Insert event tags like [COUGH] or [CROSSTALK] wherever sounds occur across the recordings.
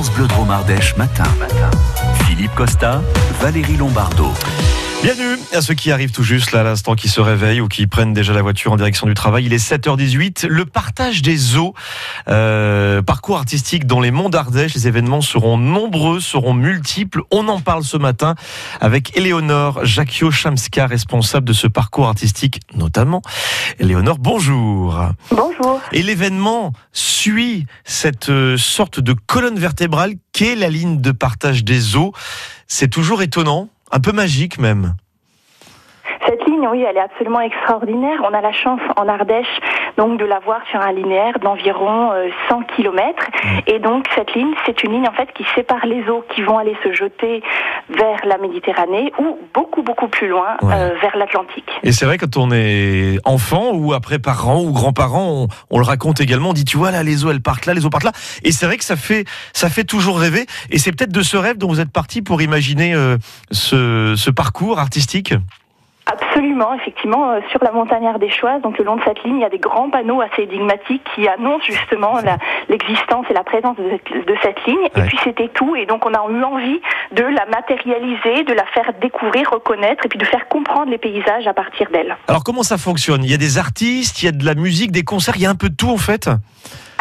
France Bleu Dromardèche matin. Philippe Costa, Valérie Lombardo. Bienvenue à ceux qui arrivent tout juste là à l'instant, qui se réveillent ou qui prennent déjà la voiture en direction du travail. Il est 7h18. Le partage des eaux, euh, parcours artistique dans les monts d'Ardèche. Les événements seront nombreux, seront multiples. On en parle ce matin avec Éléonore Jacquio-Chamska, responsable de ce parcours artistique notamment. Éléonore, bonjour. Bonjour. Et l'événement suit cette euh, sorte de colonne vertébrale qu'est la ligne de partage des eaux? C'est toujours étonnant un peu magique même. Oui, elle est absolument extraordinaire. On a la chance en Ardèche donc de la voir sur un linéaire d'environ 100 km. Et donc cette ligne, c'est une ligne en fait qui sépare les eaux qui vont aller se jeter vers la Méditerranée ou beaucoup beaucoup plus loin euh, vers l'Atlantique. Et c'est vrai quand on est enfant ou après parents ou grands-parents, on, le raconte également. On dit tu vois là les eaux elles partent là, les eaux partent là. Et c'est vrai que ça fait ça fait toujours rêver. Et c'est peut-être de ce rêve dont vous êtes parti pour imaginer euh, ce, ce parcours artistique? Absolument, effectivement, euh, sur la montagne ardéchoise, donc le long de cette ligne, il y a des grands panneaux assez énigmatiques qui annoncent justement l'existence et la présence de cette, ligne. Et puis c'était tout, et donc on a eu envie de la matérialiser, de la faire découvrir, reconnaître, et puis de faire comprendre les paysages à partir d'elle. Alors comment ça fonctionne? Il y a des artistes, il y a de la musique, des concerts, il y a un peu de tout en fait?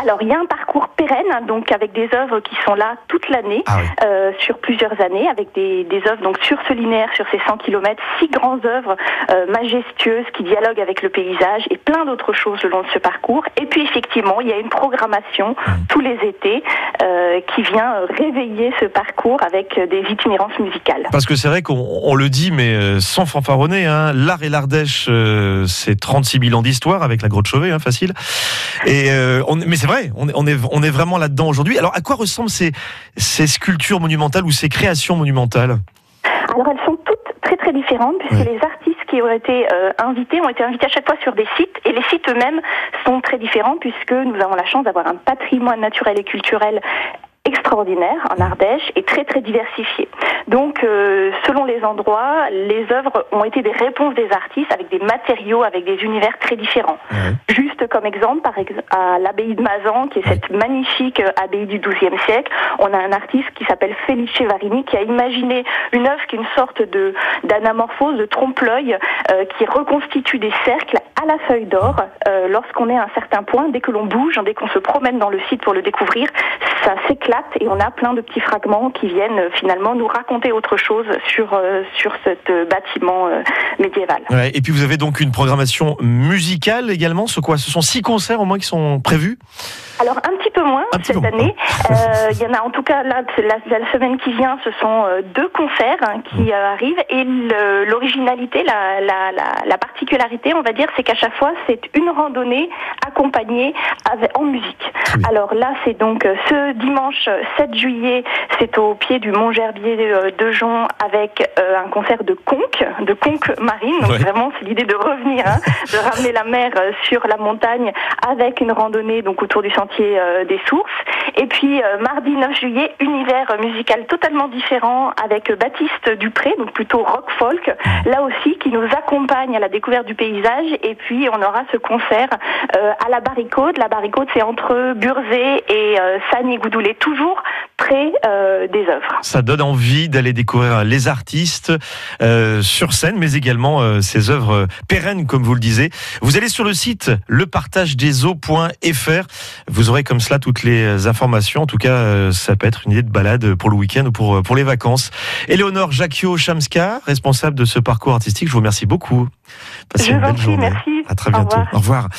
Alors il y a un parcours pérenne, hein, donc avec des œuvres qui sont là toute l'année, ah euh, sur plusieurs années, avec des, des, œuvres donc sur ce linéaire, sur ces 100 km, six grandes œuvres euh, majestueuses qui dialoguent avec le paysage et plein d'autres choses le long de ce parcours. Et puis effectivement, il y a une programmation mmh. tous les étés euh, qui vient réveiller ce parcours avec des itinérances musicales. Parce que c'est vrai qu'on le dit, mais sans fanfaronner, hein, l'art et l'Ardèche, c'est 36 000 ans d'histoire avec la grotte Chauvet, hein, facile. Et on, mais c'est vrai, on est, on est, vraiment là-dedans aujourd'hui. Alors, à quoi ressemblent ces, ces sculptures monumentales ou ces créations monumentales Alors, elles sont toutes très très différentes puisque les artistes qui ont été euh, invités ont été invités à chaque fois sur des sites et les sites eux-mêmes sont très différents puisque nous avons la chance d'avoir un patrimoine naturel et culturel extraordinaire en Ardèche et très très diversifié. Donc euh, selon les endroits, les œuvres ont été des réponses des artistes avec des matériaux, avec des univers très différents. Juste comme exemple, par exemple, à l'abbaye de Mazan, qui est cette magnifique euh, abbaye du XIIe siècle, on a un artiste qui s'appelle Felice Varini qui a imaginé une œuvre qui est une sorte de d'anamorphose, de trompe-l'œil, euh, qui reconstitue des cercles à la feuille d'or. Lorsqu'on est à un certain point, dès que l'on bouge, dès qu'on se promène dans le site pour le découvrir, ça s'éclate et on a plein de petits fragments qui viennent euh, finalement nous raconter autre chose sur euh, sur ce euh, bâtiment médiéval. et puis vous avez donc une programmation musicale également. Ce quoi? Ce sont six concerts au moins qui sont prévus? Alors un petit peu moins cette année. [LAUGHS] Il y en a en tout cas là la, semaine qui vient, ce sont deux concerts hein, qui mmh. arrivent et l'originalité, la, la, la, particularité, on va dire, c'est qu'à chaque fois c'est une randonnée accompagnée avec, en musique. Alors là, c'est donc ce dimanche 7 juillet, c'est au pied du Mont Gerbier euh, de Jonc avec euh, un concert de conque, de conque marine. Donc vraiment, c'est l'idée de revenir, hein, [LAUGHS] de ramener la mer euh, sur la montagne avec une randonnée donc autour du sentier des sources. Et puis mardi 9 juillet, univers musical totalement différent avec Baptiste Dupré, donc plutôt rock folk, là aussi qui nous accompagne à la découverte du paysage. Et puis on aura ce concert à la Barricade. La Barricade, c'est entre Burzé et Sagny-Goudoulet, toujours près euh, des œuvres. Ça donne envie d'aller découvrir les artistes euh, sur scène, mais également euh, ces œuvres pérennes, comme vous le disiez. Vous allez sur le site lepartagedeseaux.fr. Vous aurez comme cela toutes les informations. En tout cas, ça peut être une idée de balade pour le week-end ou pour, pour les vacances. Éléonore Jacquio-Chamska, responsable de ce parcours artistique, je vous remercie beaucoup. Passez une belle journée. Merci. À très bientôt. Au revoir.